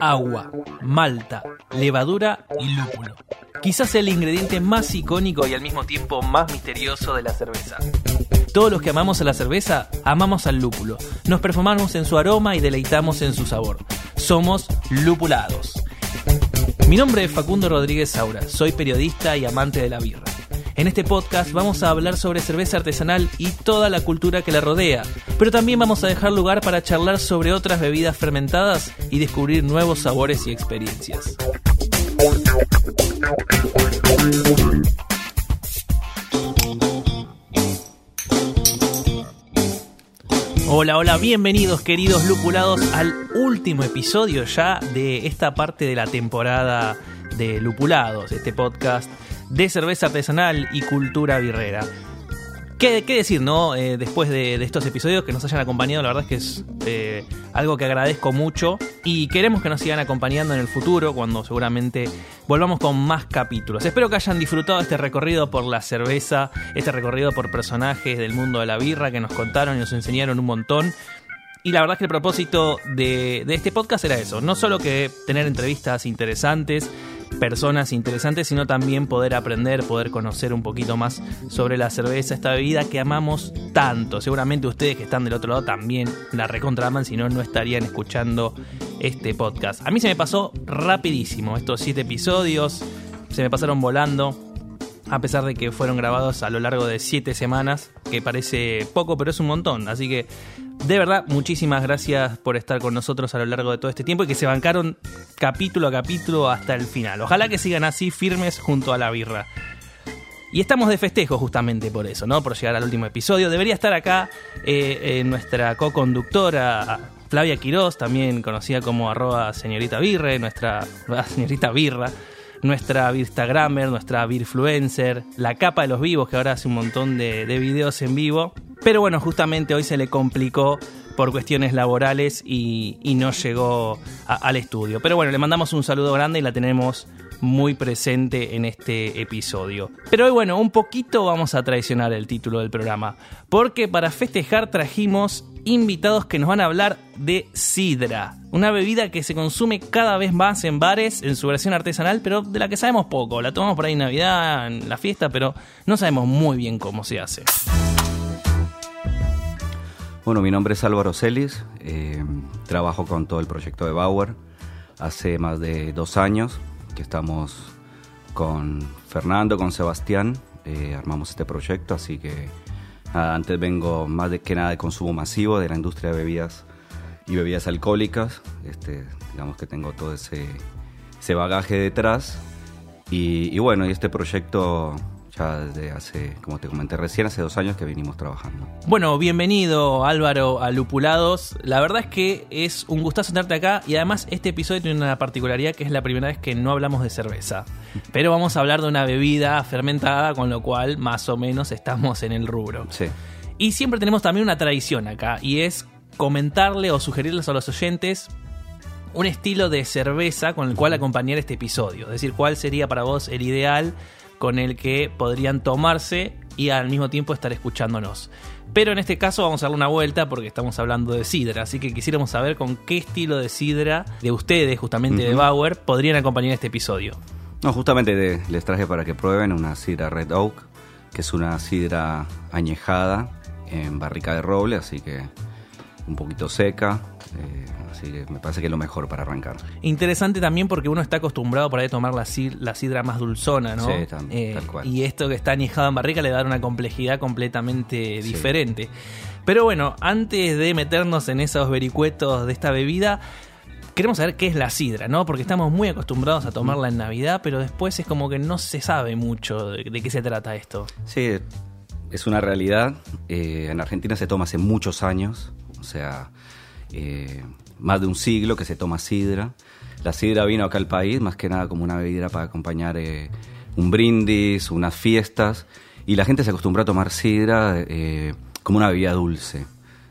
Agua, malta, levadura y lúpulo. Quizás el ingrediente más icónico y al mismo tiempo más misterioso de la cerveza. Todos los que amamos a la cerveza, amamos al lúpulo. Nos perfumamos en su aroma y deleitamos en su sabor. Somos lupulados. Mi nombre es Facundo Rodríguez Saura, soy periodista y amante de la birra. En este podcast vamos a hablar sobre cerveza artesanal y toda la cultura que la rodea, pero también vamos a dejar lugar para charlar sobre otras bebidas fermentadas y descubrir nuevos sabores y experiencias. Hola, hola, bienvenidos queridos lupulados al último episodio ya de esta parte de la temporada de Lupulados, este podcast de cerveza artesanal y cultura birrera. ¿Qué, decir, no? Eh, después de, estos episodios que nos hayan acompañado, la verdad es que es eh, algo que agradezco mucho y queremos que nos sigan acompañando en el futuro cuando seguramente volvamos con más capítulos. Espero que hayan disfrutado este recorrido por la cerveza, este recorrido por personajes del mundo de la birra que nos contaron y nos enseñaron un montón. Y la verdad es que el propósito de este podcast era eso, no solo que tener entrevistas interesantes, personas interesantes, sino también poder aprender, poder conocer un poquito más sobre la cerveza, esta bebida que amamos tanto. Seguramente ustedes que están del otro lado también la recontraman, si no, no estarían escuchando este podcast. A mí se me pasó rapidísimo estos siete episodios, se me pasaron volando. A pesar de que fueron grabados a lo largo de siete semanas, que parece poco, pero es un montón. Así que de verdad, muchísimas gracias por estar con nosotros a lo largo de todo este tiempo y que se bancaron capítulo a capítulo hasta el final. Ojalá que sigan así firmes junto a la birra. Y estamos de festejo justamente por eso, ¿no? Por llegar al último episodio. Debería estar acá eh, eh, nuestra co-conductora Flavia Quiroz, también conocida como arroba señorita birre, nuestra señorita birra, nuestra Instagramer, nuestra Birfluencer, la capa de los vivos que ahora hace un montón de, de videos en vivo. Pero bueno, justamente hoy se le complicó por cuestiones laborales y, no llegó al estudio. Pero bueno, le mandamos un saludo grande y la tenemos muy presente en este episodio. Pero hoy, bueno, un poquito vamos a traicionar el título del programa, porque para festejar trajimos invitados que nos van a hablar de sidra, una bebida que se consume cada vez más en bares en su versión artesanal, pero de la que sabemos poco. La tomamos por ahí en Navidad, en la fiesta, pero no sabemos muy bien cómo se hace. Bueno, mi nombre es Álvaro Celis, eh, trabajo con todo el proyecto de Bauer hace más de dos años que estamos con Fernando, con Sebastián, eh, armamos este proyecto, así que antes vengo más de que nada de consumo masivo de la industria de bebidas y bebidas alcohólicas, este, digamos que tengo todo ese, bagaje detrás. Y, y bueno, y este proyecto ya desde hace, como te comenté recién, hace dos años que vinimos trabajando. Bueno, bienvenido Álvaro a Lupulados. La verdad es que es un gustazo tenerte acá y además este episodio tiene una particularidad que es la primera vez que no hablamos de cerveza. Pero vamos a hablar de una bebida fermentada, con lo cual más o menos estamos en el rubro. Sí. Y siempre tenemos también una tradición acá y es comentarle o sugerirles a los oyentes un estilo de cerveza con el cual acompañar este episodio. Es decir, cuál sería para vos el ideal con el que podrían tomarse y al mismo tiempo estar escuchándonos. Pero en este caso vamos a darle una vuelta porque estamos hablando de sidra, así que quisiéramos saber con qué estilo de sidra de ustedes, justamente de Bauer, podrían acompañar este episodio. No, justamente les traje para que prueben una sidra Red Oak, que es una sidra añejada en barrica de roble, así que un poquito seca. Eh, Así que me parece que es lo mejor para arrancar. Interesante también porque uno está acostumbrado por ahí a tomar la, la sidra más dulzona, ¿no? Sí, eh, tal cual. Y esto que está añejado en barrica le da una complejidad completamente diferente. Pero bueno, antes de meternos en esos vericuetos de esta bebida, queremos saber qué es la sidra, ¿no? Porque estamos muy acostumbrados a tomarla en Navidad, pero después es como que no se sabe mucho de, qué se trata esto. Sí, es una realidad. Eh, en Argentina se toma hace muchos años, o sea, eh, más de un siglo que se toma sidra. La sidra vino acá al país más que nada como una bebida para acompañar eh, un brindis, unas fiestas, y la gente se acostumbró a tomar sidra eh, como una bebida dulce.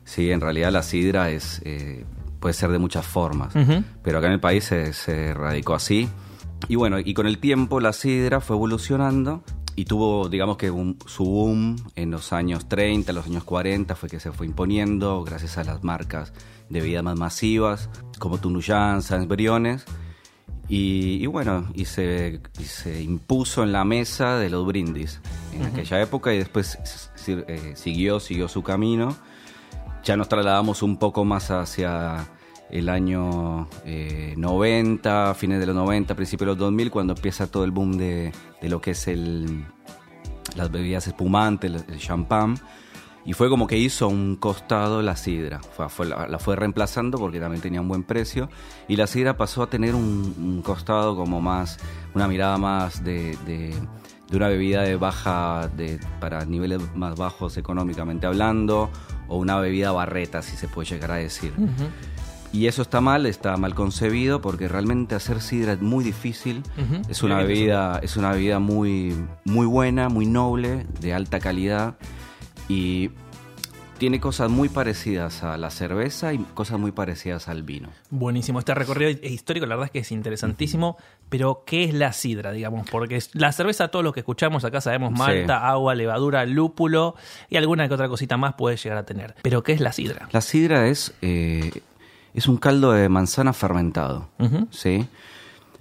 Sí, en realidad la sidra es, eh, puede ser de muchas formas, pero acá en el país se, se radicó así. Y bueno, y con el tiempo la sidra fue evolucionando y tuvo, digamos que un, su boom en los años 30, los años 40, fue que se fue imponiendo gracias a las marcas de bebidas más masivas, como Tunuyán, Sans Briones, y, bueno, y se, se, impuso en la mesa de los brindis en aquella época y después eh, siguió, siguió su camino. Ya nos trasladamos un poco más hacia el año 90, eh, fines de los 90, principios de los 2000, cuando empieza todo el boom de, de lo que es el, las bebidas espumantes, el champán. Y fue como que hizo un costado la sidra. La, fue reemplazando porque también tenía un buen precio. Y la sidra pasó a tener un, costado como más, una mirada más de, de, una bebida de baja, de, para niveles más bajos económicamente hablando, o una bebida barreta, si se puede llegar a decir. Y eso está mal, está mal concebido porque realmente hacer sidra es muy difícil. Es una bebida, es una bebida muy, muy buena, muy noble, de alta calidad y tiene cosas muy parecidas a la cerveza y cosas muy parecidas al vino. Buenísimo, este recorrido histórico la verdad es que es interesantísimo, pero ¿qué es la sidra, digamos? Porque la cerveza, todos los que escuchamos acá sabemos malta, agua, levadura, lúpulo y alguna que otra cosita más puede llegar a tener. Pero ¿qué es la sidra? La sidra es, eh, es un caldo de manzana fermentado, ¿sí?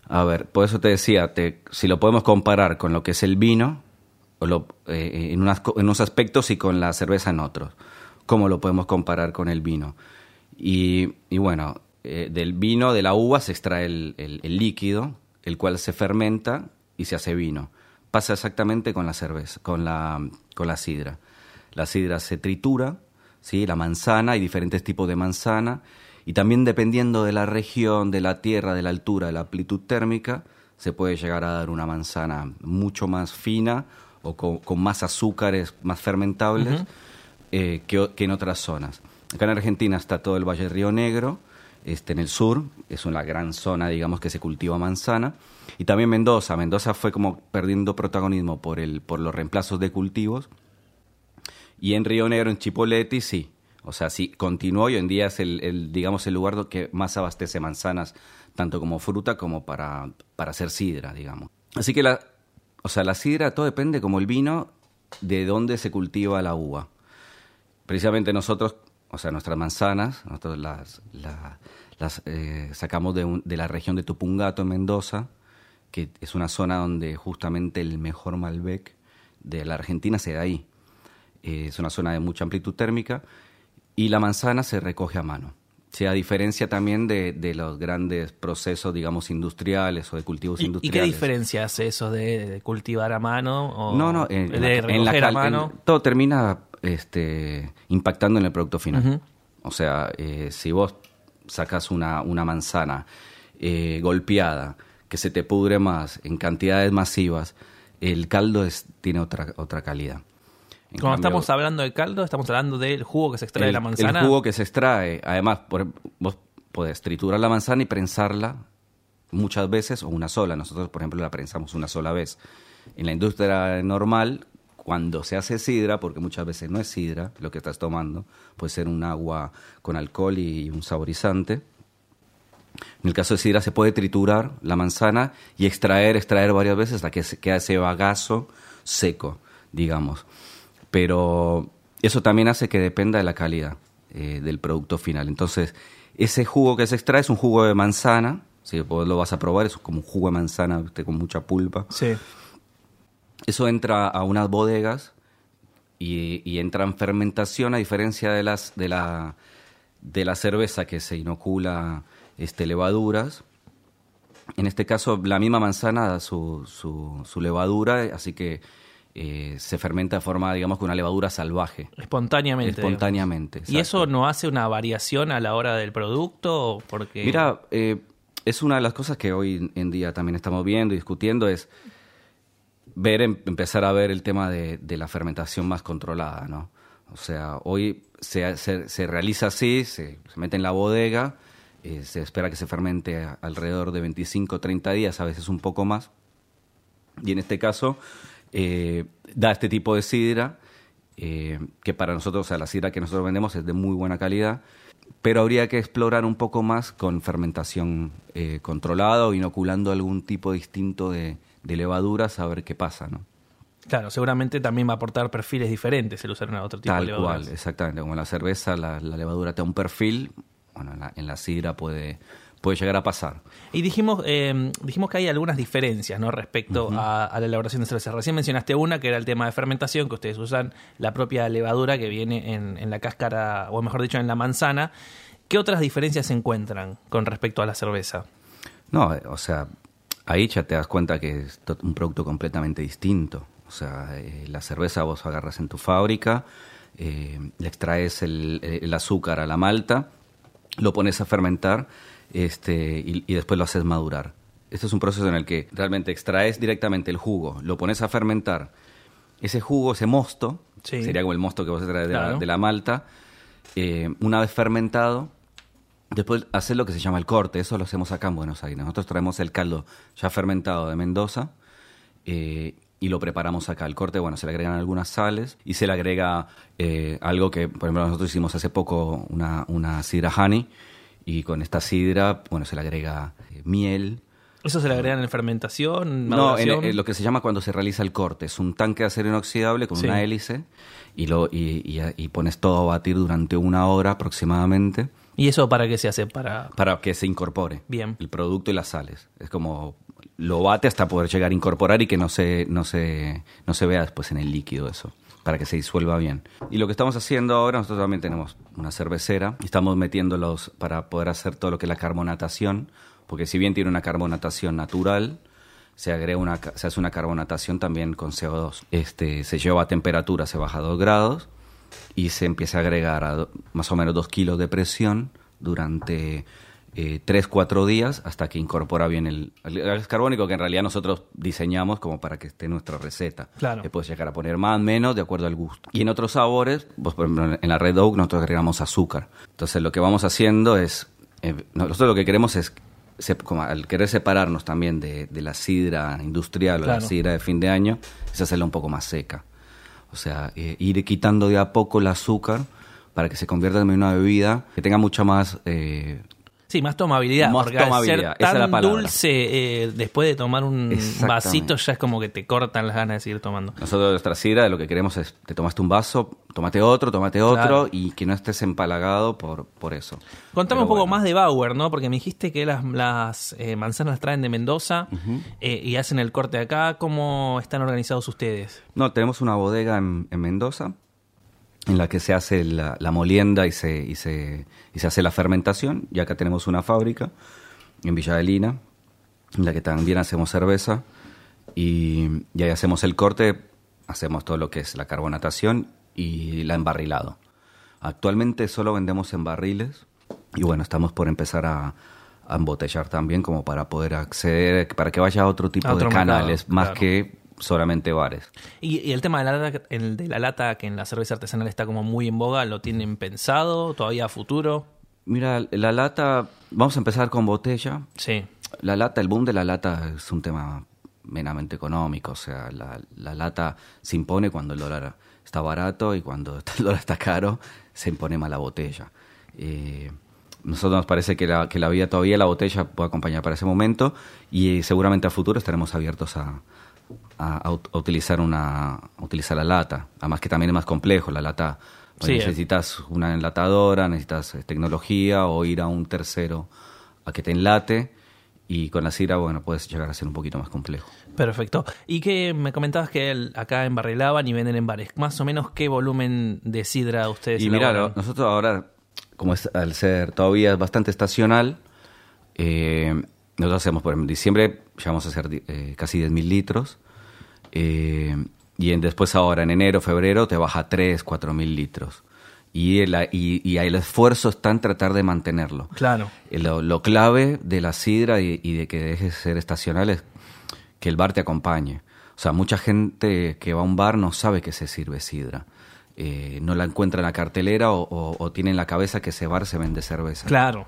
A ver, por eso te decía, si lo podemos comparar con lo que es el vino, eh, en, unos aspectos y con la cerveza en otros. ¿Cómo lo podemos comparar con el vino? Y, bueno, eh, del vino, de la uva, se extrae el, líquido, el cual se fermenta y se hace vino. Pasa exactamente con la cerveza, con la, con la sidra. La sidra se tritura, ¿sí? la manzana, hay diferentes tipos de manzana, y también dependiendo de la región, de la tierra, de la altura, de la amplitud térmica, se puede llegar a dar una manzana mucho más fina o con, más azúcares, más fermentables eh, que, en otras zonas. Acá en Argentina está todo el Valle del Río Negro, este, en el sur, es una gran zona, digamos, que se cultiva manzana. Y también Mendoza. Mendoza fue como perdiendo protagonismo por, el, por los reemplazos de cultivos. Y en Río Negro, en Chipoleti, sí. O sea, sí, continuó y hoy en día es el, digamos, el lugar que más abastece manzanas, tanto como fruta como para, para hacer sidra, digamos. Así que la, o sea, la sidra todo depende, como el vino, de dónde se cultiva la uva. Precisamente nosotros, o sea, nuestras manzanas, nosotros las, las, eh, sacamos de, de, la región de Tupungato, en Mendoza, que es una zona donde justamente el mejor Malbec de la Argentina se da ahí. Eh, es una zona de mucha amplitud térmica y la manzana se recoge a mano. Sí, a diferencia también de, de, los grandes procesos, digamos, industriales o de cultivos industriales. ¿Y qué diferencia hace eso de, cultivar a mano o no, no, en, de recoger a mano? todo termina este, impactando en el producto final. O sea, eh, si vos sacas una, una manzana eh, golpeada, que se te pudre más, en cantidades masivas, el caldo es, tiene otra, otra calidad. Cuando estamos hablando de caldo, estamos hablando del jugo que se extrae de la manzana. El jugo que se extrae. Además, vos podés triturar la manzana y prensarla muchas veces o una sola. Nosotros, por ejemplo, la prensamos una sola vez. En la industria normal, cuando se hace sidra, porque muchas veces no es sidra lo que estás tomando, puede ser un agua con alcohol y un saborizante. En el caso de sidra se puede triturar la manzana y extraer, extraer varias veces hasta que se queda ese bagazo seco, digamos pero eso también hace que dependa de la calidad eh, del producto final. Entonces, ese jugo que se extrae es un jugo de manzana, si vos lo vas a probar, es como un jugo de manzana con mucha pulpa. Sí. Eso entra a unas bodegas y, entra en fermentación a diferencia de las de la de la cerveza que se inocula este levaduras. En este caso, la misma manzana da su, su, su levadura, así que eh, se fermenta de forma, digamos, con una levadura salvaje. Espontáneamente. Espontáneamente. ¿Y eso no hace una variación a la hora del producto? Porque... Mira, eh, es una de las cosas que hoy en día también estamos viendo y discutiendo, es ver, em, empezar a ver el tema de, la fermentación más controlada, ¿no? O sea, hoy se, se, realiza así, se, mete en la bodega, eh, se espera que se fermente alrededor de 25 30 días, a veces un poco más. Y en este caso, eh, da este tipo de sidra, eh, que para nosotros, o sea, la sidra que nosotros vendemos es de muy buena calidad, pero habría que explorar un poco más con fermentación eh, controlada o inoculando algún tipo distinto de, levaduras a ver qué pasa, ¿no? Claro, seguramente también va a aportar perfiles diferentes el usar una otro tipo Tal de cual, levaduras. exactamente. Como en la cerveza, la, la levadura te da un perfil, bueno, en la, en la sidra puede, puede llegar a pasar. Y dijimos, eh, dijimos que hay algunas diferencias ¿no? respecto a, a la elaboración de cerveza. Recién mencionaste una, que era el tema de fermentación, que ustedes usan la propia levadura que viene en, en la cáscara, o mejor dicho, en la manzana. ¿Qué otras diferencias se encuentran con respecto a la cerveza? No, o sea, ahí ya te das cuenta que es un producto completamente distinto. O sea, eh, la cerveza vos agarras en tu fábrica, eh, le extraes el, el azúcar a la malta, lo pones a fermentar este, y, y después lo haces madurar. Este es un proceso en el que realmente extraes directamente el jugo, lo pones a fermentar. Ese jugo, ese mosto, Sí. sería como el mosto que vos extraes de, Claro. de la malta, eh, una vez fermentado, Después hacer lo que se llama el corte, eso lo hacemos acá en Buenos Aires. Nosotros traemos el caldo ya fermentado de Mendoza eh, y lo preparamos acá. El corte, bueno, se le agregan algunas sales y se le agrega eh, algo que, por ejemplo, nosotros hicimos hace poco una, una sidra honey y con esta sidra, bueno, se le agrega eh, miel. ¿Eso se le agregan en fermentación? No, en, lo que se llama cuando se realiza el corte. Es un tanque de acero inoxidable con Sí. una hélice y, lo, y, y- y pones todo a batir durante una hora aproximadamente. ¿Y eso para qué se hace? Para... para que se incorpore Bien. el producto y las sales. Es como lo bate hasta poder llegar a incorporar y que no se, no se, no se vea después en el líquido eso, para que se disuelva bien. Y lo que estamos haciendo ahora, nosotros también tenemos una cervecera estamos metiéndolos para poder hacer todo lo que es la carbonatación, porque si bien tiene una carbonatación natural, se agrega una, se hace una carbonatación también con CO2. Este, se lleva a temperatura, se baja a 2 grados y se empieza a agregar a más o menos 2 kilos de presión durante 3-4 días hasta que incorpora bien el, el gas carbónico que en realidad nosotros diseñamos como para que esté nuestra receta. Claro. Le puedes llegar a poner más, menos, de acuerdo al gusto. Y en otros sabores, pues, por ejemplo, en la Red Oak nosotros agregamos azúcar. Entonces lo que vamos haciendo es, eh, nosotros lo que queremos es, se- como al querer separarnos también de, de la sidra industrial o Claro. la sidra de fin de año, es hacerla un poco más seca. O sea, eh, ir quitando de a poco el azúcar para que se convierta en una bebida que tenga mucha más... eh, Sí, más tomabilidad. Más porque al tomabilidad, ser esa es tan dulce, eh, después de tomar un vasito, ya es como que te cortan las ganas de seguir tomando. nosotros nuestra sidra lo que queremos es, te tomaste un vaso, tomate otro, tomate otro Claro. y que no estés empalagado por, por eso. Contame Pero un poco bueno. más de Bauer, ¿no? Porque me dijiste que las, las eh, manzanas las traen de Mendoza eh, y hacen el corte acá. ¿Cómo están organizados ustedes? No, tenemos una bodega en, en Mendoza en la que se hace la, la molienda y se, y, se, y se hace la fermentación. Y acá tenemos una fábrica en Villa de Lina, en la que también hacemos cerveza. Y, y ahí hacemos el corte, hacemos todo lo que es la carbonatación y la embarrilado. Actualmente solo vendemos en barriles y bueno, estamos por empezar a, a embotellar también como para poder acceder, para que vaya a otro tipo A otro de mercado, canales, más claro. que solamente bares. Y, y el tema de la, lata, el de la lata, que en la cerveza artesanal está como muy en boga, ¿lo tienen pensado todavía a futuro? Mira, la lata, vamos a empezar con botella. Sí. La lata, el boom de la lata es un tema meramente económico, o sea, la, la lata se impone cuando el dólar está barato y cuando el dólar está caro se impone más la botella. Eh, nosotros nos parece que la, que la vida todavía la botella puede acompañar para ese momento y eh, seguramente a futuro estaremos abiertos a, a- a ut- a utilizar una a utilizar la lata. Además que también es más complejo, la lata eh. necesitas una enlatadora, necesitas eh, tecnología o ir a un tercero a que te enlate y con la sidra, bueno, puedes llegar a ser un poquito más complejo. Perfecto. Y que me comentabas que acá embarrilaban y venden en bares. Más o menos, ¿qué volumen de sidra ustedes Y mira, nosotros ahora, como es, al ser todavía bastante estacional, eh, nosotros hacemos, por ejemplo, en diciembre llegamos a hacer eh, casi 10.000 litros. eh, y en, después ahora, en enero, febrero, te baja 3, 4.000 litros. Y el, y, y el esfuerzo está en tratar de mantenerlo. Claro. Eh, Lo, lo clave de la sidra y, y de que deje de ser estacional es que el bar te acompañe. O sea, mucha gente que va a un bar no sabe que se sirve sidra. Eh, no la encuentra en la cartelera o, o- o tiene en la cabeza que ese bar se vende cerveza. Claro.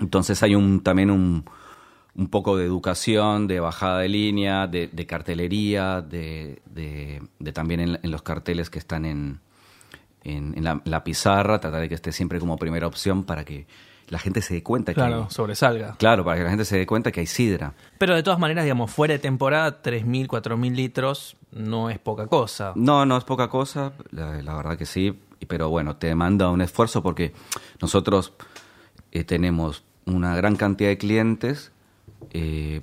Entonces hay un también un, un poco de educación, de bajada de línea, de, de cartelería, de, de- de también en, en los carteles que están en, en, en la, la pizarra, tratar de que esté siempre como primera opción para que la gente se dé cuenta Claro, que... sobresalga. Claro, para que la gente se dé cuenta que hay sidra. Pero de todas maneras, digamos, fuera de temporada, 3.000, 4.000 litros no es poca cosa. No, no es poca cosa, la, la verdad que sí, pero bueno, te demanda un esfuerzo porque nosotros eh, tenemos una gran cantidad de clientes, eh,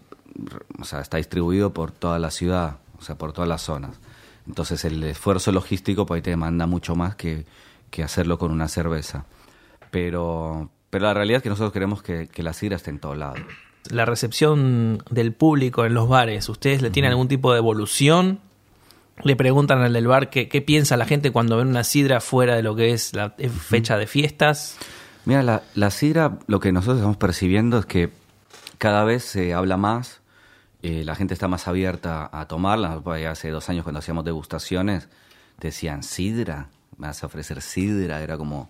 o sea, está distribuido por toda la ciudad, o sea, por todas las zonas. Entonces el esfuerzo logístico pues ahí te demanda mucho más que, que hacerlo con una cerveza. Pero, pero la realidad es que nosotros queremos que, que la sidra esté en todo lado. La recepción del público en los bares, ¿ustedes le tienen algún tipo de evolución? Le preguntan al del bar qué, qué piensa la gente cuando ven una sidra fuera de lo que es la fecha de fiestas. Mira, la, la sidra, lo que nosotros estamos percibiendo es que cada vez se habla más, eh, la gente está más abierta a tomarla. Hace dos años cuando hacíamos degustaciones decían, sidra, me vas a ofrecer sidra, era como,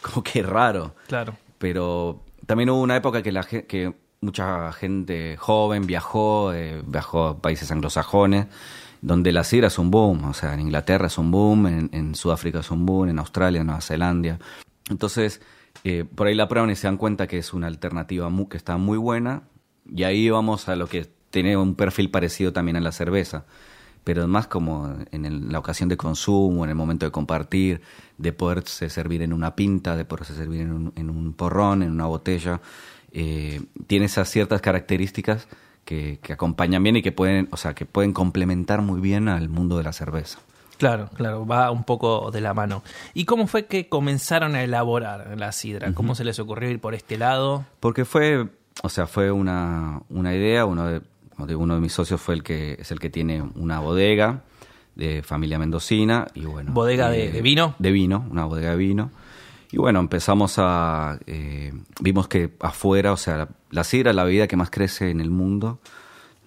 como que raro. Claro. Pero también hubo una época que, la, que mucha gente joven viajó, eh, viajó a países anglosajones, donde la sidra es un boom. O sea, en Inglaterra es un boom, en, en Sudáfrica es un boom, en Australia, en Nueva Zelanda. Entonces, eh, por ahí la prueban y se dan cuenta que es una alternativa mu- que está muy buena. Y ahí vamos a lo que tiene un perfil parecido también a la cerveza. Pero más como en la ocasión de consumo, en el momento de compartir, de poderse servir en una pinta, de poderse servir en un, en un porrón, en una botella. Eh, tiene esas ciertas características que, que acompañan bien y que pueden, o sea, que pueden complementar muy bien al mundo de la cerveza. Claro, claro, va un poco de la mano. ¿Y cómo fue que comenzaron a elaborar la sidra? ¿Cómo se les ocurrió ir por este lado? Porque fue, o sea, fue una, una idea, uno de, como digo, uno de mis socios fue el que es el que tiene una bodega de familia mendocina y bueno. ¿Bodega de- de vino? De vino, una bodega de vino. Y bueno, empezamos a, eh, vimos que afuera, o sea, la, la sidra es la bebida que más crece en el mundo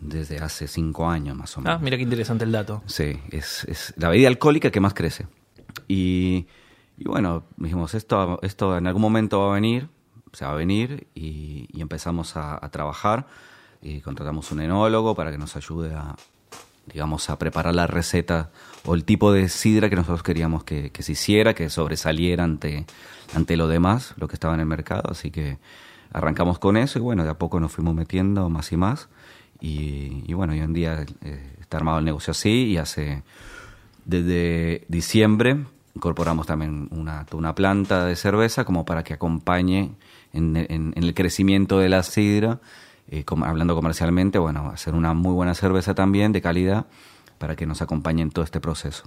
desde hace cinco años más o menos. Ah, mira qué interesante el dato. Sí, es, es la bebida alcohólica que más crece. Y, y bueno, dijimos, esto, esto en algún momento va a venir, se va a venir y, y empezamos a, a trabajar. Y contratamos un enólogo para que nos ayude a, digamos, a preparar la receta o el tipo de sidra que nosotros queríamos que, que se hiciera, que sobresaliera ante, ante lo demás, lo que estaba en el mercado. Así que arrancamos con eso y bueno, de a poco nos fuimos metiendo más y más. Y, y bueno, hoy en día eh, está armado el negocio así y hace desde diciembre incorporamos también una, una planta de cerveza como para que acompañe en, en- en el crecimiento de la sidra, eh, com- hablando comercialmente, bueno, hacer una muy buena cerveza también de calidad para que nos acompañe en todo este proceso.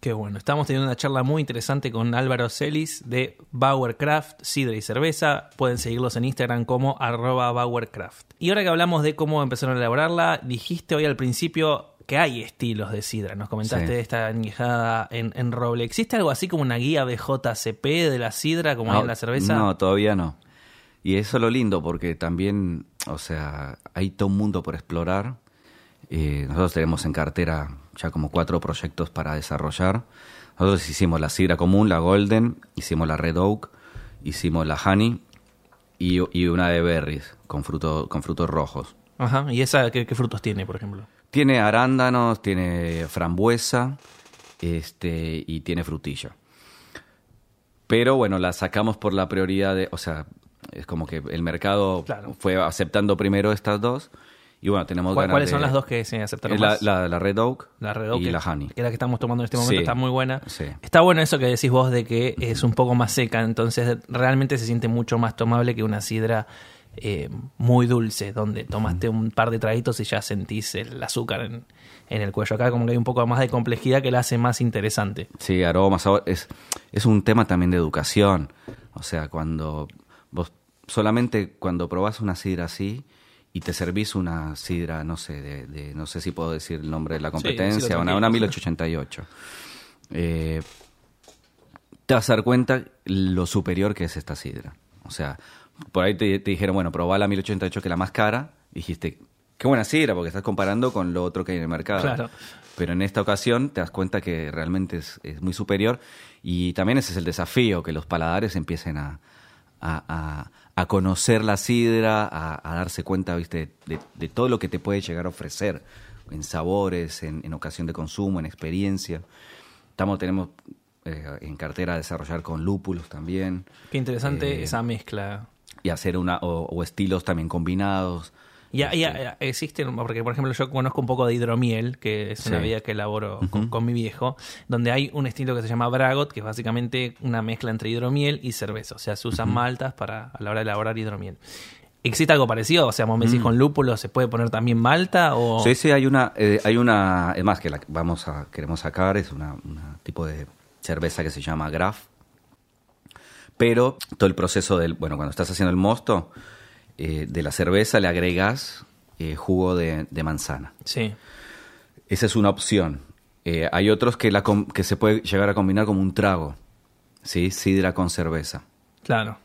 Qué bueno. Estamos teniendo una charla muy interesante con Álvaro Celis de Bauercraft, Sidra y Cerveza. Pueden seguirlos en Instagram como arroba Bauercraft. Y ahora que hablamos de cómo empezaron a elaborarla, dijiste hoy al principio que hay estilos de sidra. Nos comentaste Sí. de esta añejada en, en roble. ¿Existe algo así como una guía BJCP de la sidra como hay en la cerveza? No, todavía no. Y eso es lo lindo porque también, o sea, hay todo un mundo por explorar. Eh, nosotros tenemos en cartera ya como cuatro proyectos para desarrollar. Nosotros hicimos la sidra común, la golden, hicimos la red oak, hicimos la honey y, y una de berries con, fruto, con frutos rojos. Ajá. ¿Y esa qué, qué frutos tiene, por ejemplo? Tiene arándanos, tiene frambuesa este, y tiene frutilla. Pero bueno, la sacamos por la prioridad de, o sea, es como que el mercado Claro. fue aceptando primero estas dos y bueno, tenemos ¿Cuál- ganas ¿Cuáles de- son las dos que se aceptaron la, más? la, la Red Oak, La Red Oak, y que- la Honey. que es la que estamos tomando en este momento, Sí. está muy buena. Sí. Está bueno eso que decís vos de que es un poco más seca, entonces realmente se siente mucho más tomable que una sidra eh, muy dulce, donde tomaste un par de traguitos y ya sentís el azúcar en, en el cuello. Acá como que hay un poco más de complejidad que la hace más interesante. Sí, aromas, sabor. Es, es un tema también de educación. O sea, cuando vos solamente cuando probás una sidra así y te servís una sidra, no sé, de, de- no sé si puedo decir el nombre de la competencia, decilo una, una 1888. Eh, te vas a dar cuenta lo superior que es esta sidra. O sea, por ahí te, te dijeron, bueno, probá la 1888 que es la más cara. Dijiste, qué buena sidra, porque estás comparando con lo otro que hay en el mercado. Claro. Pero en esta ocasión te das cuenta que realmente es, es muy superior. Y también ese es el desafío, que los paladares empiecen a, a, a- a conocer la sidra, a, a darse cuenta, viste, de, de todo lo que te puede llegar a ofrecer en sabores, en, en ocasión de consumo, en experiencia. Estamos, tenemos eh, en cartera desarrollar con lúpulos también. Qué interesante Eh, esa mezcla. y hacer una o, o estilos también combinados. Ya, ya, Este, existen, porque por ejemplo yo conozco un poco de hidromiel, que es una Sí. bebida que elaboro con, mi viejo, donde hay un estilo que se llama Bragot, que es básicamente una mezcla entre hidromiel y cerveza. O sea, se usan maltas para a la hora de elaborar hidromiel. ¿Existe algo parecido? O sea, vos me decís con lúpulo, ¿se puede poner también malta? O... Mm. Sí, sí, hay una, eh, hay una, es más que la que vamos a, queremos sacar, es una, una tipo de cerveza que se llama Graf. Pero todo el proceso del, bueno, cuando estás haciendo el mosto, eh, de la cerveza le agregas eh, jugo de, de manzana. Sí, Esa es una opción. Eh, hay otros que, la, que se puede llegar a combinar como un trago, ¿sí? Sidra con cerveza. claro.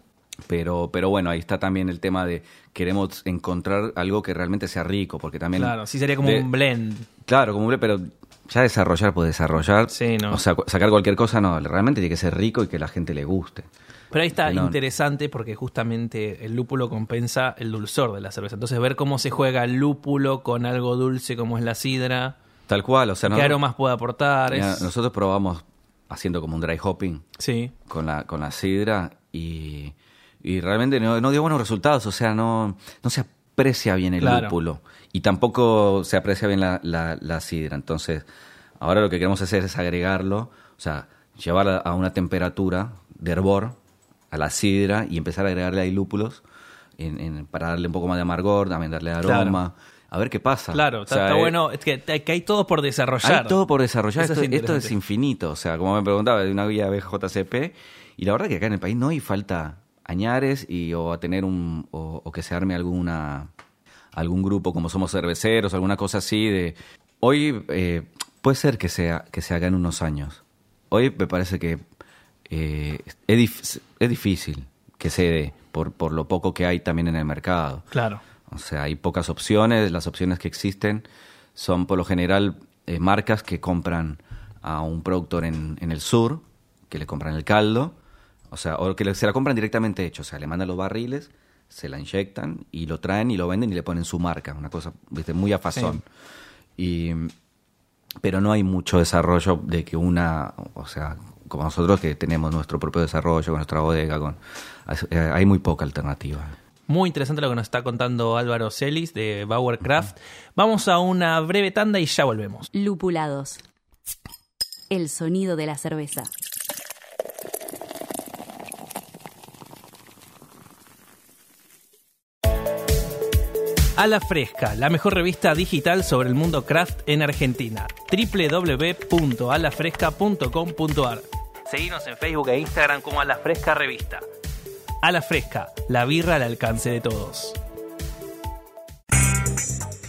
Pero, pero bueno, ahí está también el tema de queremos encontrar algo que realmente sea rico, porque también... Claro, sí sería como de- un blend. Claro, como un- pero ya desarrollar por desarrollar. Sí, no. O sea, sacar cualquier cosa no, realmente tiene que ser rico y que la gente le guste. Pero ahí está no- interesante porque justamente el lúpulo compensa el dulzor de la cerveza. Entonces ver cómo se juega el lúpulo con algo dulce como es la sidra, Tal cual, o sea, qué no- aromas puede aportar. mira, es- nosotros probamos haciendo como un dry hopping Sí, con la, con la sidra y, y realmente no, no dio buenos resultados, o sea, no, no se aprecia bien el Claro. lúpulo y tampoco se aprecia bien la, la, la sidra. Entonces, ahora lo que queremos hacer es agregarlo, o sea, llevarla a una temperatura de hervor a la sidra y empezar a agregarle ahí lúpulos en- en- para darle un poco más de amargor, también darle aroma. A ver qué pasa. claro, O está, sea, está eh, bueno, es que, que hay todo por desarrollar. hay todo por desarrollar. Esto, es esto es interesante. infinito. O sea, como me preguntaba, de una guía BJCP. Y la verdad que acá en el país no hay falta añares y, o a tener un. O, o que se arme alguna algún grupo como somos cerveceros, alguna cosa así. de Hoy eh, puede ser que, sea, que se haga en unos años. Hoy me parece que eh, es, dif- es difícil que se dé por, por lo poco que hay también en el mercado. Claro, O sea, hay pocas opciones. Las opciones que existen son por lo general eh, marcas que compran a un productor en, en el sur, que le compran el caldo, o sea, o que le- se la compran directamente hecho, o sea, le mandan los barriles, se la inyectan y lo traen y lo venden y le ponen su marca, una cosa ¿viste? muy a fazón. Y, pero no hay mucho desarrollo de que una, o sea, como nosotros que tenemos nuestro propio desarrollo con nuestra bodega, con, eh, hay muy poca alternativa. muy interesante lo que nos está contando Álvaro Celis de Bauer Craft. Vamos a una breve tanda y ya volvemos. Lupulados. El sonido de la cerveza. A la Fresca, la mejor revista digital sobre el mundo craft en Argentina. www.alafresca.com.ar Seguimos en Facebook e Instagram como A la Fresca Revista. A la Fresca, la birra al alcance de todos.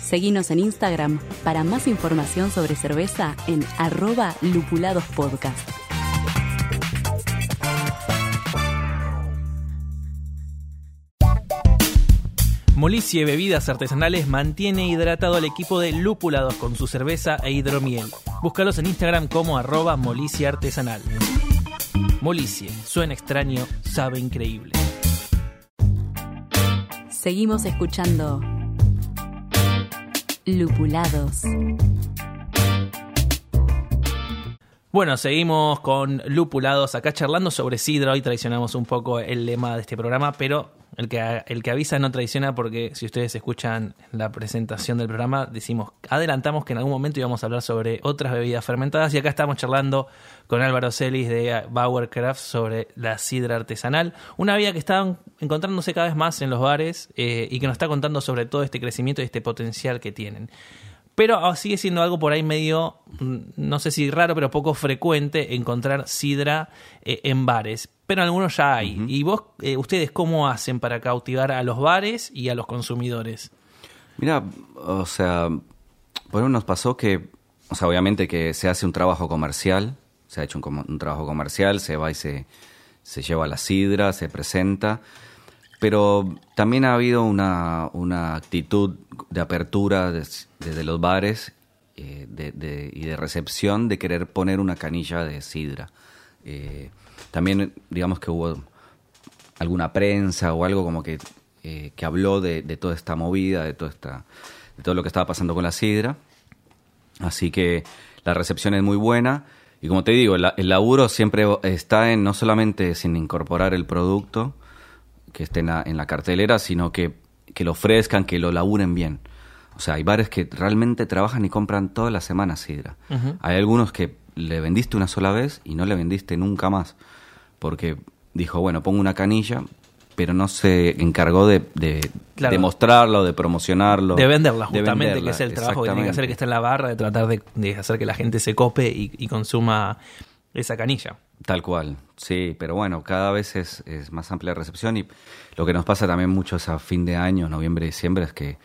Seguinos en Instagram para más información sobre cerveza en arroba lupuladospodcast. Molicie Bebidas Artesanales mantiene hidratado al equipo de lúpulados con su cerveza e hidromiel. Búscalos en Instagram como arroba Molicie Artesanal. Molicie, suena extraño, sabe increíble. Seguimos escuchando Lupulados. Bueno, seguimos con lupulados acá charlando sobre sidra. Hoy traicionamos un poco el lema de este programa, pero el que, el que avisa no traiciona porque si ustedes escuchan la presentación del programa, decimos, adelantamos que en algún momento íbamos a hablar sobre otras bebidas fermentadas y acá estamos charlando con Álvaro Celis de Bauer Craft sobre la sidra artesanal, una bebida que está encontrándose cada vez más en los bares eh, y que nos está contando sobre todo este crecimiento y este potencial que tienen. Pero ah, sigue siendo algo por ahí medio, mm, no sé si raro, pero poco frecuente encontrar sidra eh, en bares. Pero algunos ya hay. ¿Y vos, eh, ustedes cómo hacen para cautivar a los bares y a los consumidores? Mira, o sea, bueno, nos pasó que, o sea, obviamente que se hace un trabajo comercial, se ha hecho un, un trabajo comercial, se va y se, se lleva la sidra, se presenta, pero también ha habido una, una actitud de apertura des- desde los bares eh, de- de- y de recepción de querer poner una canilla de sidra. Eh, también, digamos que hubo alguna prensa o algo como que, eh, que habló de, de toda esta movida, de, toda esta, de todo lo que estaba pasando con la sidra. Así que la recepción es muy buena. Y como te digo, el, el laburo siempre está en no solamente sin incorporar el producto, que esté en la, en la cartelera, sino que, que lo ofrezcan, que lo laburen bien. O sea, hay bares que realmente trabajan y compran todas las semanas sidra. Hay algunos que le vendiste una sola vez y no le vendiste nunca más. Porque dijo, bueno, pongo una canilla, pero no se encargó de, de, Claro. de mostrarlo, de promocionarlo. De venderla, de justamente, venderla, que es el trabajo que tiene que hacer, que está en la barra, de tratar de, de hacer que la gente se cope y, y consuma esa canilla. Tal cual, sí, pero bueno, cada vez es, es más amplia la recepción y lo que nos pasa también mucho es a fin de año, noviembre, diciembre, es que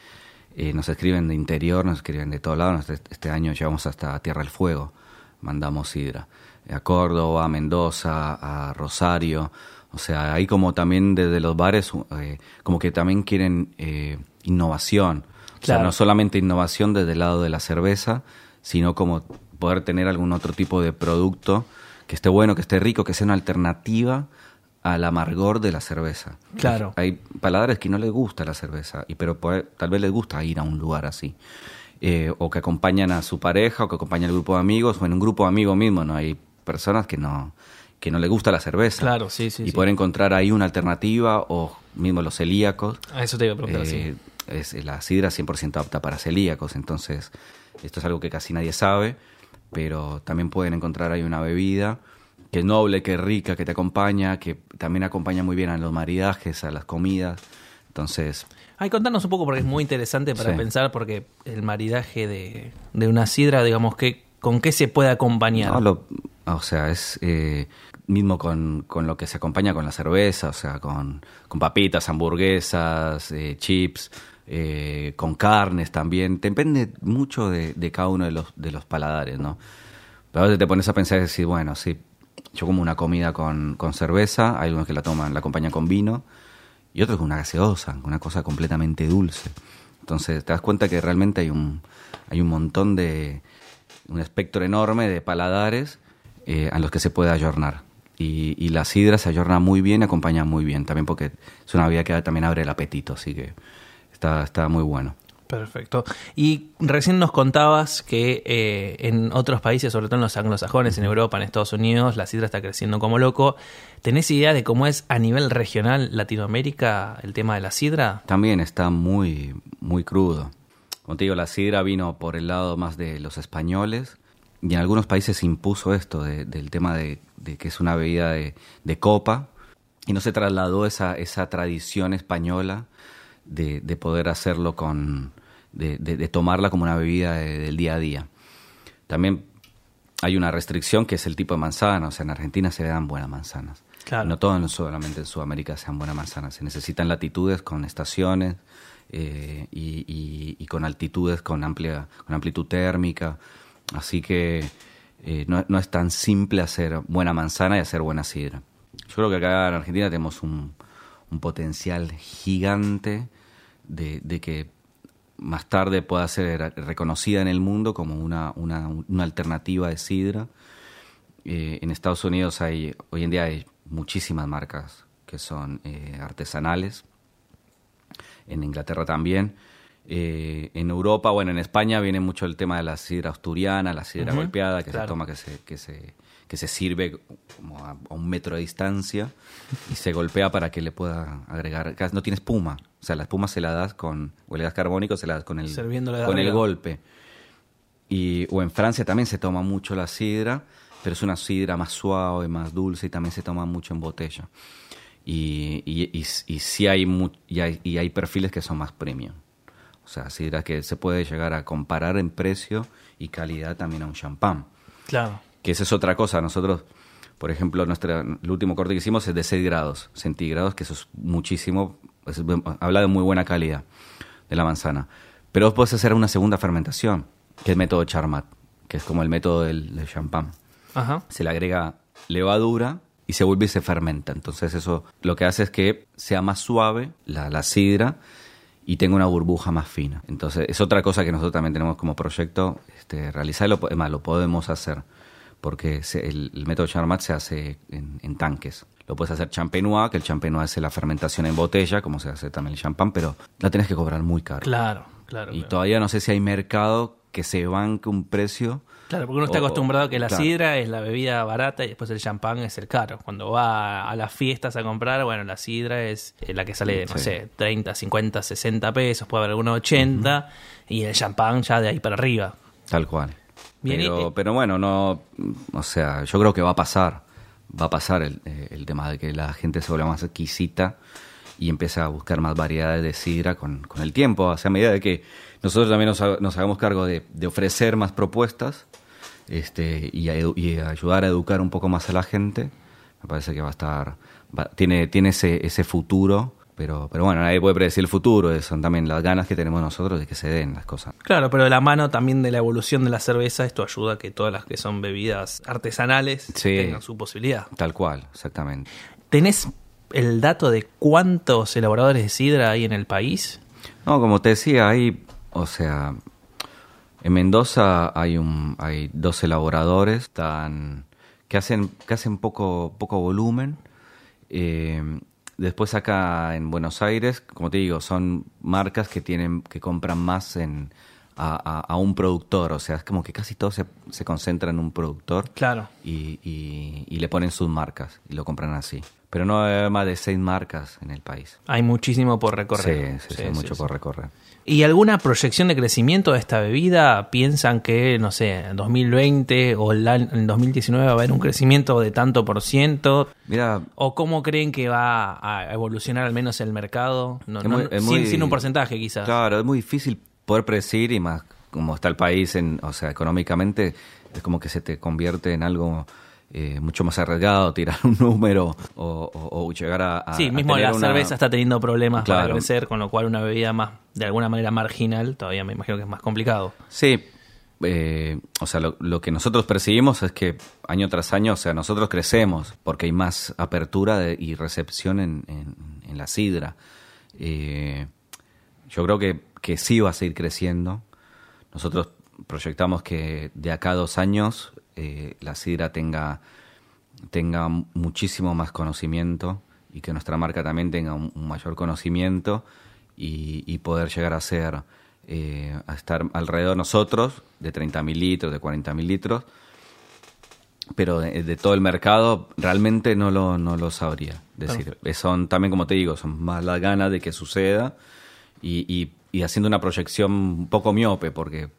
eh, nos escriben de interior, nos escriben de todos lados. Este, este año llevamos hasta Tierra del Fuego, mandamos sidra. A Córdoba, a Mendoza, a Rosario. O sea, ahí como también desde los bares, eh, como que también quieren eh, innovación. O sea, Claro. no solamente innovación desde el lado de la cerveza, sino como poder tener algún otro tipo de producto que esté bueno, que esté rico, que sea una alternativa al amargor de la cerveza. Claro. Hay paladares que no les gusta la cerveza, y pero puede- tal vez les gusta ir a un lugar así. Eh, o que acompañan a su pareja, o que acompañan al grupo de amigos, o en un grupo de amigos mismo, ¿no? Hay personas que no, que no les gusta la cerveza. Claro, sí, sí, Y sí. poder encontrar ahí una alternativa, o mismo los celíacos. A eso te iba a preguntar, Eh, sí. es, la sidra es 100% apta para celíacos, entonces esto es algo que casi nadie sabe, pero también pueden encontrar ahí una bebida que es noble, que es rica, que te acompaña, que también acompaña muy bien a los maridajes, a las comidas. Entonces, Ay, contanos un poco porque es muy interesante para Sí. pensar, porque el maridaje de, de una sidra, digamos, que ¿con qué se puede acompañar? no, lo- o sea, es eh, mismo con, con lo que se acompaña con la cerveza, o sea, con, con papitas, hamburguesas, eh, chips, eh, con carnes también. Depende mucho de, de cada uno de los, de los paladares, ¿no? Pero a veces te pones a pensar y decir, bueno, sí, yo como una comida con, con cerveza, hay unos que la toman, la acompañan con vino, y otros con una gaseosa, una cosa completamente dulce. Entonces te das cuenta que realmente hay un, hay un montón de, un espectro enorme de paladares eh, a los que se puede ayornar. Y, y la sidra se ayorna muy bien, acompaña muy bien, también porque es una bebida que también abre el apetito, así que está, está muy bueno. Perfecto. Y recién nos contabas que eh, en otros países, sobre todo en los anglosajones, en Europa, en Estados Unidos, la sidra está creciendo como loco. ¿Tenés idea de cómo es a nivel regional Latinoamérica el tema de la sidra? También está muy, muy crudo. Como te digo, la sidra vino por el lado más de los españoles y en algunos países se impuso esto de- del tema de, de que es una bebida de, de copa y no se trasladó esa, esa tradición española de, de poder hacerlo con, de, de- de tomarla como una bebida de- del día a día. También hay una restricción que es el tipo de manzana, o sea, en Argentina se dan buenas manzanas. Claro. No todo en- solamente en Sudamérica sean buenas manzanas, se necesitan latitudes con estaciones eh, y, y- y con altitudes con amplia con amplitud térmica, así que eh, no, no es tan simple hacer buena manzana y hacer buena sidra. Yo creo que acá en Argentina tenemos un, un potencial gigante de, de que más tarde pueda ser reconocida en el mundo como una, una, una alternativa de sidra. Eh, en Estados Unidos hay, hoy en día hay muchísimas marcas que son eh, artesanales. En Inglaterra también. Eh, en Europa, bueno, en España viene mucho el tema de la sidra asturiana, la sidra golpeada, que claro. se toma, que se, que se, que se sirve como a, a un metro de distancia y se golpea para que le pueda agregar. No tiene espuma. O sea, la espuma se la das con, o el gas carbónico se la das con el, con el golpe. Y, o en Francia también se toma mucho la sidra, pero es una sidra más suave, más dulce y también se toma mucho en botella. Y, y, y, y sí hay, mu- y hay, y hay perfiles que son más premium. O sea, sidra que se puede llegar a comparar en precio y calidad también a un champán. Claro. Que esa es otra cosa. Nosotros, por ejemplo, nuestra, el último corte que hicimos es de 6 grados centígrados, que eso es muchísimo, es- habla de muy buena calidad de la manzana. Pero vos podés hacer una segunda fermentación, que es el método Charmat, que es como el método del, del champán. Ajá. Se le agrega levadura y se vuelve y se fermenta. Entonces eso lo que hace es que sea más suave la, la sidra y tenga una burbuja más fina. Entonces es otra cosa que nosotros también tenemos como proyecto este, realizar. Lo, po- es más, lo podemos hacer porque se- el, el método Charmat se hace en, en tanques. Lo puedes hacer champenois, que el champenois es la fermentación en botella, como se hace también el champán, pero la tenés que cobrar muy caro. Claro, claro. Y claro. todavía no sé si hay mercado que se banque un precio. Claro, porque uno está O- acostumbrado a que la claro. sidra es la bebida barata y después el champán es el caro. Cuando va a las fiestas a comprar, bueno, la sidra es la que sale, no Sí. sé, 30, 50, 60 pesos, puede haber algunos 80, y el champán ya de ahí para arriba. Tal cual. Bien, pero, y- pero bueno, no, o sea, yo creo que va a pasar, va a pasar el, eh, el tema de que la gente se vuelva más exquisita y empieza a buscar más variedades de sidra con, con el tiempo, o sea, a medida de que nosotros también nos, ha- nos hagamos cargo de, de ofrecer más propuestas este, y, a edu- y a ayudar a educar un poco más a la gente, me parece que va a estar, va- tiene, tiene ese, ese futuro. Pero, pero bueno, nadie puede predecir el futuro, eh, son también las ganas que tenemos nosotros de que se den las cosas. Claro, pero de la mano también de la evolución de la cerveza, esto ayuda a que todas las que son bebidas artesanales Sí. tengan su posibilidad. Tal cual, exactamente. ¿Tenés el dato de cuántos elaboradores de sidra hay en el país? No, como te decía, hay, o sea, en Mendoza hay un, hay dos elaboradores tan, que hacen, que hacen poco, poco volumen. Eh, después acá en Buenos Aires, como te digo, son marcas que tienen, que compran más en a, a- a un productor. O sea, es como que casi todo se, se concentra en un productor Claro. y, y- y le ponen sus marcas y lo compran así. Pero no hay más de seis marcas en el país. Hay muchísimo por recorrer. Sí, sí, sí, mucho por recorrer. ¿Y alguna proyección de crecimiento de esta bebida? ¿Piensan que, no sé, en 2020 o en 2019 va a haber un crecimiento de tanto por ciento? Mira, ¿O cómo creen que va a evolucionar al menos el mercado? No, muy- sin, muy- sin un porcentaje quizás. Claro, es muy difícil poder predecir y más como está el país, en, o sea, económicamente es como que se te convierte en algo eh, mucho más arriesgado, tirar un número o, o- o llegar a, a- Sí, a mismo tener la una- cerveza está teniendo problemas para crecer, con lo cual una bebida más, de alguna manera marginal, todavía me imagino que es más complicado. Sí, eh, o sea, lo, lo que nosotros percibimos es que año tras año, o sea, nosotros crecemos porque hay más apertura de- y recepción en, en- en la sidra. Eh, yo creo que, que sí va a seguir creciendo. Nosotros proyectamos que de acá a dos años eh, la sidra tenga, tenga muchísimo más conocimiento y que nuestra marca también tenga un, un mayor conocimiento y, y poder llegar a ser, eh, a estar alrededor de nosotros, de 30.000 litros, de 40.000 litros, pero de, de todo el mercado realmente no lo, no lo sabría decir. Son también, como te digo, son más las ganas de que suceda y, y- y haciendo una proyección un poco miope, porque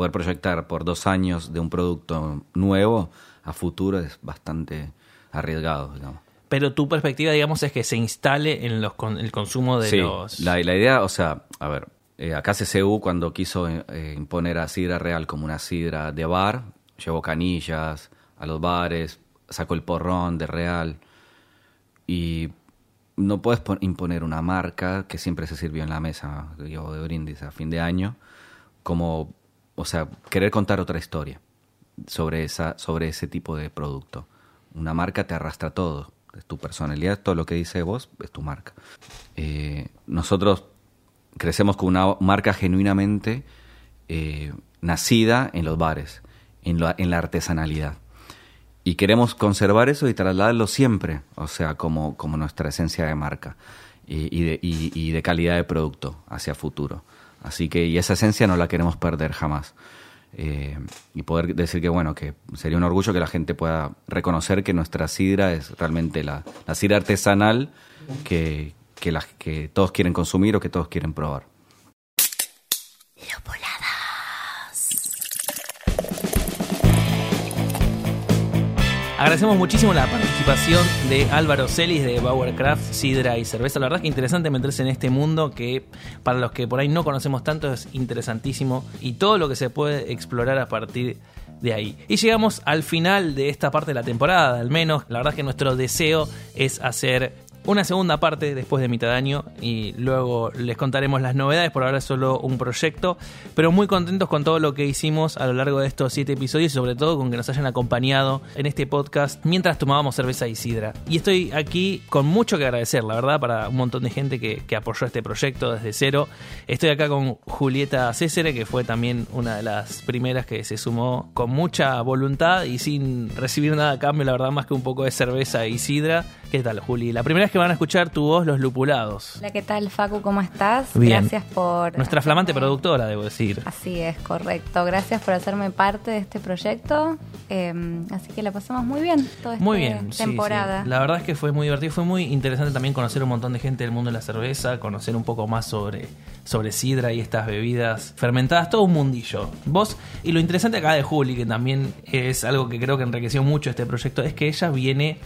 poder proyectar por dos años de un producto nuevo a futuro es bastante arriesgado, digamos. Pero tu perspectiva, digamos, es que se instale en los con- el consumo de sí, los... la, la idea, o sea, a ver, eh, acá CCU cuando quiso eh, imponer a Sidra Real como una sidra de bar, llevó canillas a los bares, sacó el porrón de Real y no puedes pon- imponer una marca que siempre se sirvió en la mesa, digo, de brindis a fin de año, como, o sea, querer contar otra historia sobre, esa, sobre ese tipo de producto. Una marca te arrastra todo, es tu personalidad, todo lo que dice vos es tu marca. Eh, nosotros crecemos con una marca genuinamente eh, nacida en los bares, en, la- en la artesanalidad. Y queremos conservar eso y trasladarlo siempre, o sea, como, nuestra esencia de marca y, y de, y- y de calidad de producto hacia futuro. Así que, y esa esencia no la queremos perder jamás. Eh, y poder decir que, bueno, que sería un orgullo que la gente pueda reconocer que nuestra sidra es realmente la, sidra artesanal que, que, todos quieren consumir o que todos quieren probar. Agradecemos muchísimo la participación de Álvaro Celis de Bauercraft, Sidra y Cerveza. La verdad es que interesante meterse en este mundo que para los que por ahí no conocemos tanto es interesantísimo y todo lo que se puede explorar a partir de ahí. Y llegamos al final de esta parte de la temporada, al menos. La verdad es que nuestro deseo es hacer una segunda parte después de mitad de año y luego les contaremos las novedades. Por ahora es solo un proyecto, pero muy contentos con todo lo que hicimos a lo largo de estos siete episodios y sobre todo con que nos hayan acompañado en este podcast mientras tomábamos cerveza y sidra. Y estoy aquí con mucho que agradecer, la verdad, para un montón de gente que, que apoyó este proyecto desde cero. Estoy acá con Julieta César, que fue también una de las primeras que se sumó con mucha voluntad y sin recibir nada a cambio, la verdad, más que un poco de cerveza y sidra. ¿Qué tal, Juli? La primera vez que van a escuchar tu voz los lupulados. Hola, ¿qué tal, Facu? ¿Cómo estás? Bien. Gracias por. Nuestra flamante hacerme- productora, debo decir. Así es, correcto. Gracias por hacerme parte de este proyecto. Eh, así que la pasamos muy bien toda esta Muy bien, sí, temporada. sí. La verdad es que fue muy divertido, fue muy interesante también conocer un montón de gente del mundo de la cerveza, conocer un poco más sobre, sobre sidra y estas bebidas fermentadas, todo un mundillo. Vos, y lo interesante acá de Juli, que también es algo que creo que enriqueció mucho este proyecto, es que ella viene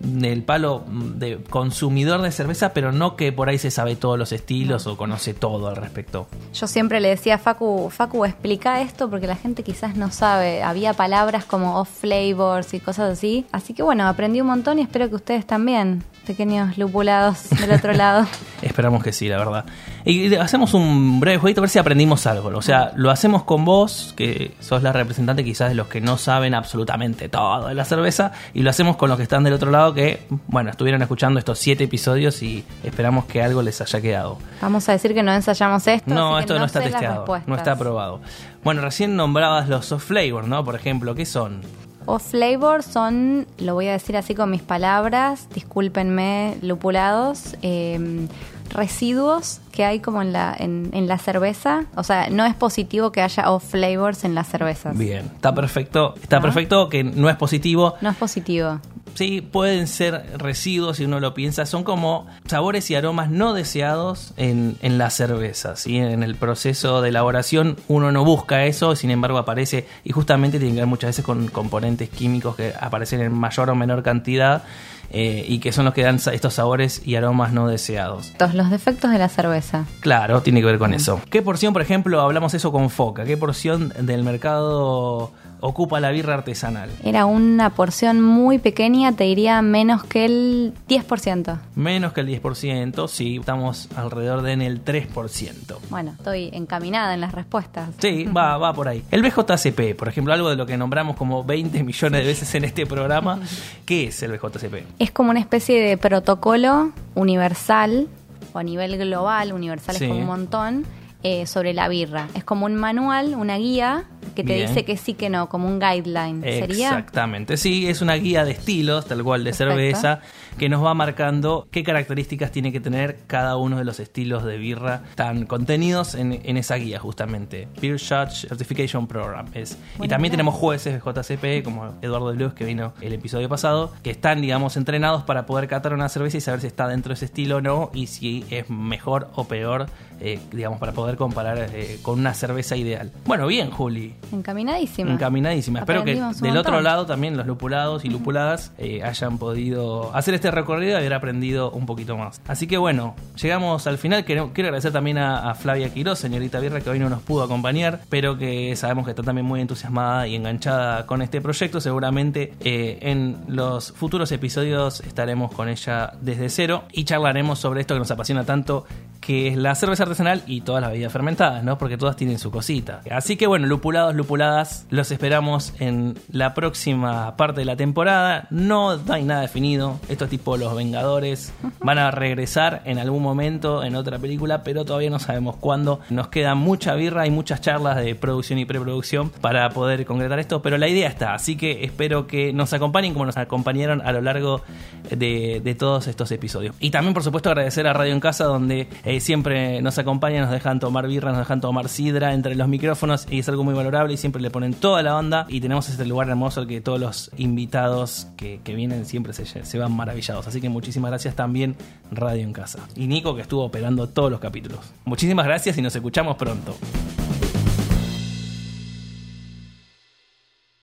del palo de consumidor de cerveza, pero no que por ahí se sabe todos los estilos o conoce todo al respecto. Yo siempre le decía a Facu, Facu, explica esto porque la gente quizás no sabe. Había palabras como off flavors y cosas así. Así que bueno, aprendí un montón y espero que ustedes también, pequeños lupulados del otro lado. Esperamos que sí, la verdad. Y hacemos un breve jueguito a ver si aprendimos algo. O sea, lo hacemos con vos, que sos la representante quizás de los que no saben absolutamente todo de la cerveza, y lo hacemos con los que están del otro lado que, bueno, estuvieron escuchando estos siete episodios y esperamos que algo les haya quedado. Vamos a decir que no ensayamos esto. No, esto no, está testeado, no está aprobado. Bueno, recién nombrabas los soft flavor, ¿no? Por ejemplo, ¿qué son? Off flavor son, lo voy a decir así con mis palabras, discúlpenme, lupulados, eh, residuos que hay como en la, en, en la cerveza. O sea, no es positivo que haya off flavors en las cervezas. Bien, está perfecto. Está ¿No? perfecto que no es positivo. No es positivo. Sí, pueden ser residuos si uno lo piensa. Son como sabores y aromas no deseados en, en la cerveza. ¿sí? En el proceso de elaboración uno no busca eso, sin embargo aparece y justamente tiene que ver muchas veces con componentes químicos que aparecen en mayor o menor cantidad eh, y que son los que dan estos sabores y aromas no deseados. Todos los defectos de la cerveza. Claro, tiene que ver con eso. ¿Qué porción, por ejemplo, hablamos eso con Foca? ¿Qué porción del mercado ocupa la birra artesanal? Era una porción muy pequeña, te diría menos que el 10%. Menos que el 10%, sí, estamos alrededor de en el 3%. Bueno, estoy encaminada en las respuestas. Sí, va, va por ahí. El BJCP, por ejemplo, algo de lo que nombramos como 20 millones de veces en este programa. ¿Qué es el BJCP? Es como una especie de protocolo universal o a nivel global, universal Sí. es como un montón, eh, sobre la birra. Es como un manual, una guía que te Bien. dice que sí, que no, como un guideline. ¿Sería? Exactamente, sí, es una guía de estilos, tal cual de Perfecto. cerveza, que nos va marcando qué características tiene que tener cada uno de los estilos de birra tan contenidos en, en esa guía, justamente. Beer Judge Certification Program. Es. y también tenemos jueces de JCP, como Eduardo Luz, que vino el episodio pasado, que están, digamos, entrenados para poder catar una cerveza y saber si está dentro de ese estilo o no, y si es mejor o peor, eh, digamos, para poder comparar eh, con una cerveza ideal. Bueno, bien, Juli. Encaminadísima. Encaminadísima. Espero que del otro lado también los lupulados y lupuladas eh, hayan podido hacer este recorrido y haber aprendido un poquito más. Así que bueno, llegamos al final. Quiero, quiero agradecer también a, a Flavia Quiroz, señorita Birra, que hoy no nos pudo acompañar, pero que sabemos que está también muy entusiasmada y enganchada con este proyecto. Seguramente eh, en los futuros episodios estaremos con ella desde cero y charlaremos sobre esto que nos apasiona tanto, que es la cerveza artesanal y todas las bebidas fermentadas, ¿no? Porque todas tienen su cosita. Así que bueno, lupulados, lupuladas, los esperamos en la próxima parte de la temporada. No hay nada definido. Esto es tipo Los Vengadores. Van a regresar en algún momento en otra película, pero todavía no sabemos cuándo. Nos queda mucha birra y muchas charlas de producción y preproducción para poder concretar esto, pero la idea está. Así que espero que nos acompañen como nos acompañaron a lo largo de, de todos estos episodios. Y también, por supuesto, agradecer a Radio en Casa, donde eh, siempre nos acompañan, nos dejan tomar birra, nos dejan tomar sidra entre los micrófonos y es algo muy valorable y siempre le ponen toda la onda y tenemos este lugar hermoso al que todos los invitados que, vienen siempre se van maravillados. Así que muchísimas gracias también Radio en Casa. Y Nico que estuvo operando todos los capítulos. Muchísimas gracias y nos escuchamos pronto.